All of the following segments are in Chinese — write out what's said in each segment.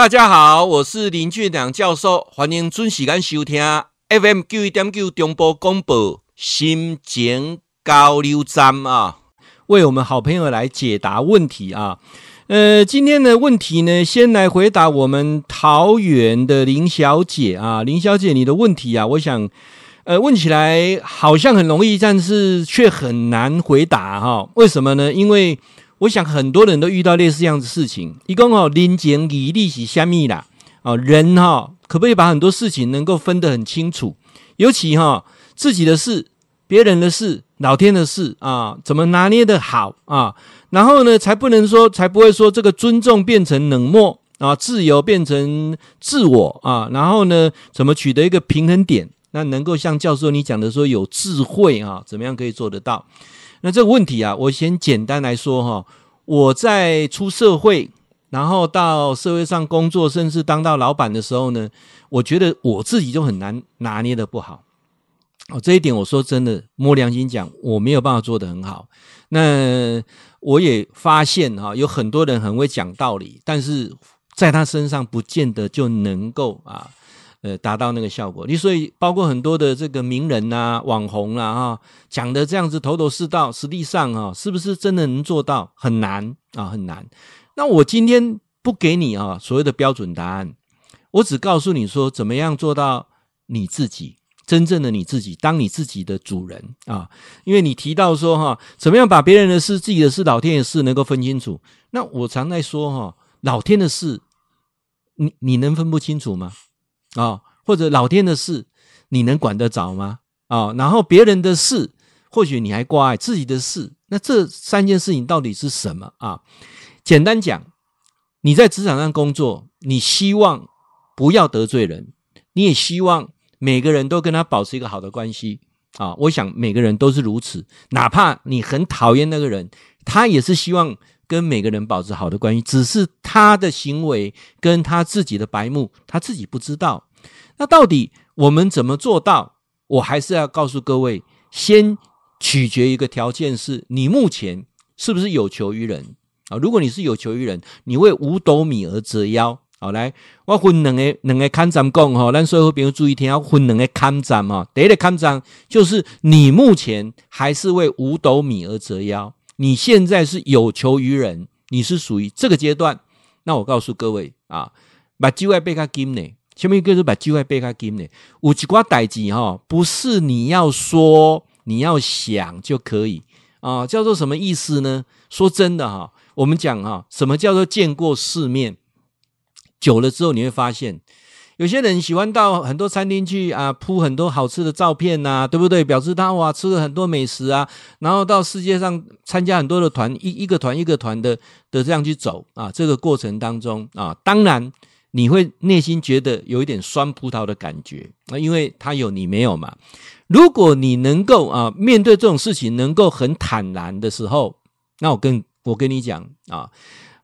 大家好，我是林俊良教授，欢迎准时间收听 FM 九一点九中波广播心情交流站啊，为我们好朋友来解答问题啊。呃，今天的问题呢，先来回答我们桃园的林小姐啊，林小姐，你的问题啊，我想，呃，问起来好像很容易，但是却很难回答哈、为什么呢？因为我想很多人都遇到类似这样的事情。一共哦，人情义理是虾米啦？哦，人哈、可不可以把很多事情能够分得很清楚？尤其哈、自己的事、别人的事、老天的事啊，怎么拿捏得好啊？然后呢，才不能说，才不会说这个尊重变成冷漠啊，自由变成自我啊。然后呢，怎么取得一个平衡点？那能够像教授你讲的说有智慧啊，怎么样可以做得到？那这个问题啊，我先简单来说哈。我在出社会，然后到社会上工作，甚至当到老板的时候呢，我觉得我自己就很难拿捏得不好。哦，这一点我说真的，摸良心讲，我没有办法做得很好。那我也发现哈，有很多人很会讲道理，但是在他身上不见得就能够啊，呃，达到那个效果。你所以包括很多的这个名人呐、网红啦哈，讲的这样子头头是道，实际上哈，是不是真的能做到？很难啊，很难。那我今天不给你啊所谓的标准答案，我只告诉你说，怎么样做到你自己。真正的你自己，当你自己的主人啊！因为你提到说哈，怎么样把别人的事、自己的事、老天的事能够分清楚？那我常在说哈，老天的事，你你能分不清楚吗？啊，或者老天的事，你能管得着吗？啊，然后别人的事，或许你还挂碍自己的事，那这三件事情到底是什么啊？简单讲，你在职场上工作，你希望不要得罪人，你也希望。每个人都跟他保持一个好的关系啊！我想每个人都是如此，哪怕你很讨厌那个人，他也是希望跟每个人保持好的关系。只是他的行为跟他自己的白目，他自己不知道。那到底我们怎么做到？我还是要告诉各位，先取决一个条件是：你目前是不是有求于人啊？如果你是有求于人，你为五斗米而折腰。好，来，我分两个两个看站讲哈，让所有朋友注意听，要分两个看站哈。第一个看站就是你目前还是为五斗米而折腰，你现在是有求于人，你是属于这个阶段。那我告诉各位啊，把机会背卡金呢，前面一个是把机会背卡金呢，有几挂代志哈，不是你要说你要想就可以啊，叫做什么意思呢？说真的哈，我们讲哈，什么叫做见过世面？久了之后，你会发现，有些人喜欢到很多餐厅去啊，铺很多好吃的照片呐，对不对？表示他哇吃了很多美食啊，然后到世界上参加很多的团，一一个团一个团的的这样去走啊。这个过程当中啊，当然你会内心觉得有一点酸葡萄的感觉啊，因为他有你没有嘛。如果你能够啊面对这种事情能够很坦然的时候，那我跟我跟你讲啊，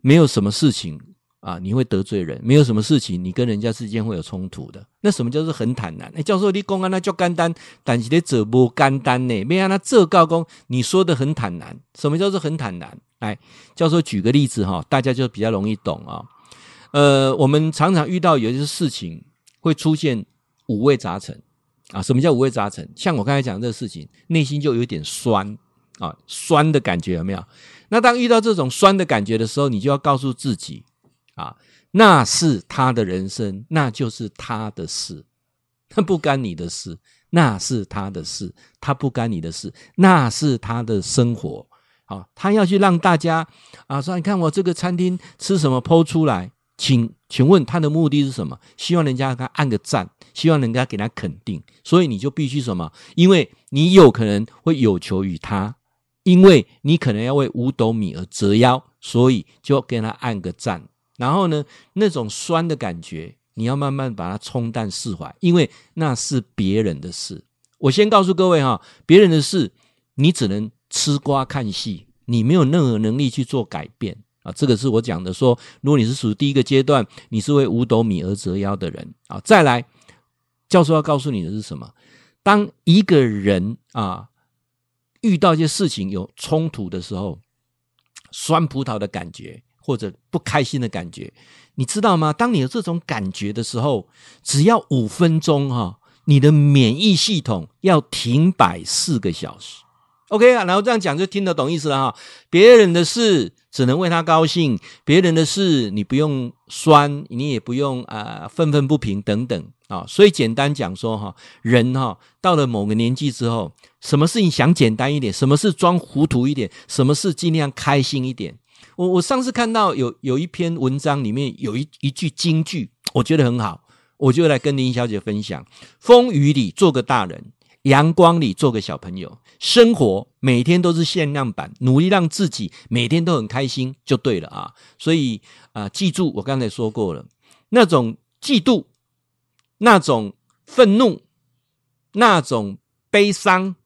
没有什么事情。啊，你会得罪人，没有什么事情，你跟人家之间会有冲突的。那什么叫做很坦然？哎，教授，你讲啊，那叫简单，但是你做不简单呢？没让他这告公，你说的很坦然。什么叫做很坦然？来，教授举个例子哈，大家就比较容易懂啊。呃，我们常常遇到有些事情会出现五味杂陈啊。什么叫五味杂陈？像我刚才讲这个事情，内心就有点酸啊，酸的感觉有没有？那当遇到这种酸的感觉的时候，你就要告诉自己。啊，那是他的人生，那就是他的事，他不干你的事，那是他的事，他不干你的事，那是他的生活。啊，他要去让大家啊说，你看我这个餐厅吃什么剖出来，请请问他的目的是什么？希望人家给他按个赞，希望人家给他肯定，所以你就必须什么？因为你有可能会有求于他，因为你可能要为五斗米而折腰，所以就给他按个赞。然后呢，那种酸的感觉，你要慢慢把它冲淡释怀，因为那是别人的事。我先告诉各位哈，别人的事，你只能吃瓜看戏，你没有任何能力去做改变啊。这个是我讲的说，如果你是属于第一个阶段，你是为五斗米而折腰的人啊。再来，教授要告诉你的是什么？当一个人啊遇到一些事情有冲突的时候，酸葡萄的感觉。或者不开心的感觉，你知道吗？当你有这种感觉的时候，只要五分钟哈，你的免疫系统要停摆四个小时。OK 啊，然后这样讲就听得懂意思了哈。别人的事只能为他高兴，别人的事你不用酸，你也不用啊愤愤不平等等啊。所以简单讲说哈，人哈到了某个年纪之后，什么事情想简单一点，什么事装糊涂一点，什么事尽量开心一点。我我上次看到有有一篇文章里面有一一句金句，我觉得很好，我就来跟林小姐分享：风雨里做个大人。阳光里做个小朋友，生活每天都是限量版，努力让自己每天都很开心就对了啊！所以啊、记住我刚才说过了，那种嫉妒、那种愤怒、那种悲伤，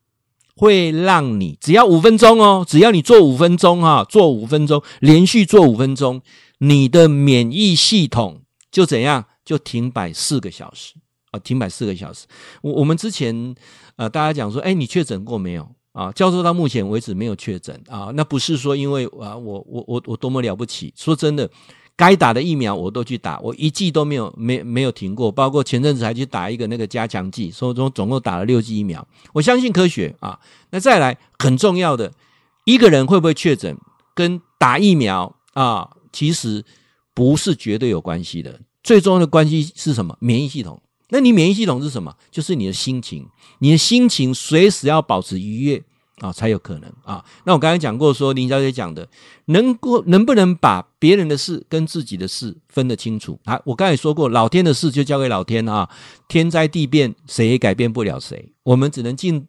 会让你只要五分钟哦，只要你做五分钟哈，做五分钟，连续做五分钟，你的免疫系统就怎样，就停摆四个小时。啊，停摆四个小时。我我们之前呃，大家讲说，哎，你确诊过没有啊？教授到目前为止没有确诊啊。那不是说因为啊，我我我我多么了不起。说真的，该打的疫苗我都去打，我一剂都没有没没有停过。包括前阵子还去打一个那个加强剂，所以说总共打了六剂疫苗。我相信科学啊。那再来很重要的，一个人会不会确诊，跟打疫苗啊，其实不是绝对有关系的。最重要的关系是什么？免疫系统。那你免疫系统是什么？就是你的心情，你的心情随时要保持愉悦啊，才有可能啊。那我刚才讲过说，林小姐讲的，能够能不能把别人的事跟自己的事分得清楚啊？我刚才说过，老天的事就交给老天啊，天灾地变，谁也改变不了谁，我们只能尽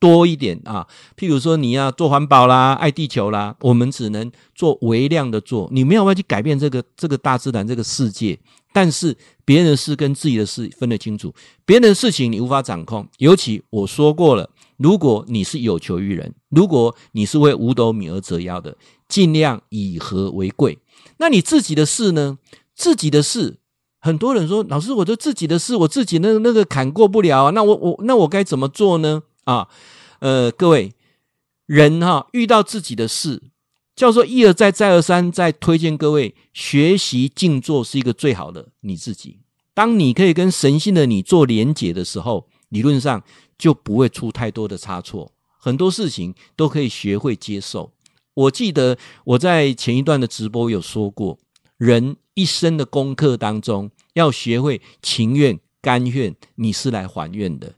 多一点啊。譬如说，你要做环保啦，爱地球啦，我们只能做微量的做，你没有办法去改变这个这个大自然这个世界。但是别人的事跟自己的事分得清楚，别人的事情你无法掌控。尤其我说过了，如果你是有求于人，如果你是为五斗米而折腰的，尽量以和为贵。那你自己的事呢？自己的事，很多人说，老师，我就自己的事，我自己那那个坎过不了啊，那我我那我该怎么做呢？啊，呃，各位人哈，遇到自己的事。教授一而再、再而三在推荐各位学习静坐，是一个最好的你自己。当你可以跟神性的你做连结的时候，理论上就不会出太多的差错，很多事情都可以学会接受。我记得我在前一段的直播有说过，人一生的功课当中，要学会情愿、甘愿，你是来还愿的。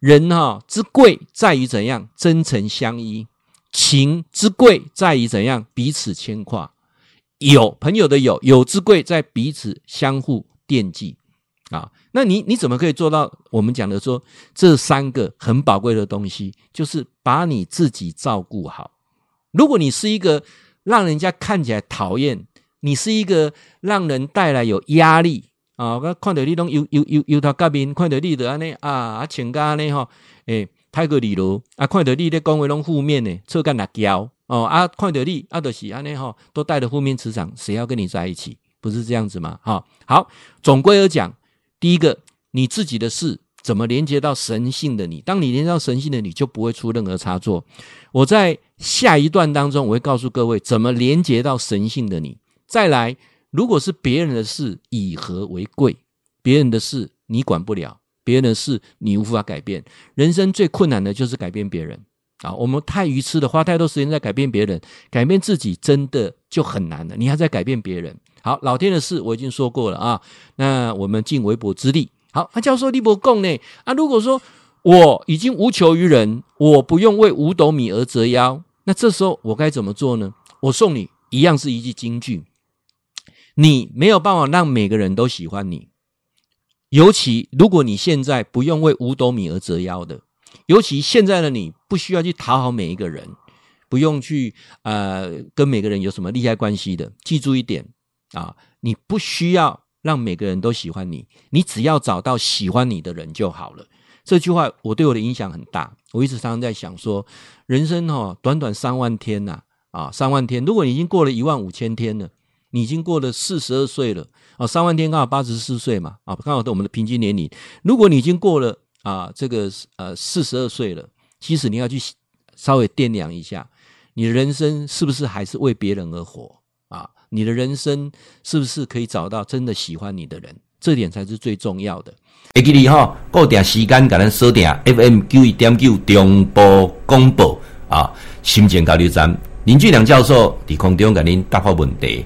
人哈之贵在于怎样真诚相依。情之贵在于怎样彼此牵挂，友朋友的友友之贵在彼此相互惦记啊。那你你怎么可以做到我们讲的说这三个很宝贵的东西？就是把你自己照顾好。如果你是一个让人家看起来讨厌，你是一个让人带来有压力啊，我看到你都有有有有头革面，看到你的安尼啊啊，请假呢哈，诶。太过理路啊，看到你咧讲话拢负面呢，臭干辣椒哦啊，看到你啊，就是安尼吼，都带着负面磁场，谁要跟你在一起？不是这样子吗？哈，好，总归而讲，第一个，你自己的事怎么连接到神性的你？当你连接到神性的你，就不会出任何差错。我在下一段当中，我会告诉各位怎么连接到神性的你。再来，如果是别人的事，以和为贵，别人的事你管不了。别人的事你无法改变，人生最困难的就是改变别人啊！我们太愚痴了，花太多时间在改变别人，改变自己真的就很难了。你还在改变别人？好，老天的事我已经说过了啊。那我们尽微薄之力。好，那教授你不讲呢？啊，如果说我已经无求于人，我不用为五斗米而折腰，那这时候我该怎么做呢？我送你一样是一句金句：你没有办法让每个人都喜欢你。尤其如果你现在不用为五斗米而折腰的，尤其现在的你不需要去讨好每一个人，不用去呃跟每个人有什么利害关系的。记住一点啊，你不需要让每个人都喜欢你，你只要找到喜欢你的人就好了。这句话我对我的影响很大，我一直常常在想说，人生哈短短三万天呐啊三万天，如果你已经过了一万五千天了。你已经过了四十二岁了啊，三万天刚好八十四岁嘛啊，刚好到我们的平均年龄。如果你已经过了啊，这个呃四十二岁了，其实你要去稍微掂量一下，你的人生是不是还是为别人而活啊？你的人生是不是可以找到真的喜欢你的人？这点才是最重要的。会记得哈、哦，点时间给咱收点 FM 九一点九中波广播啊，新前交流站林俊良教授在空中给您答复问题。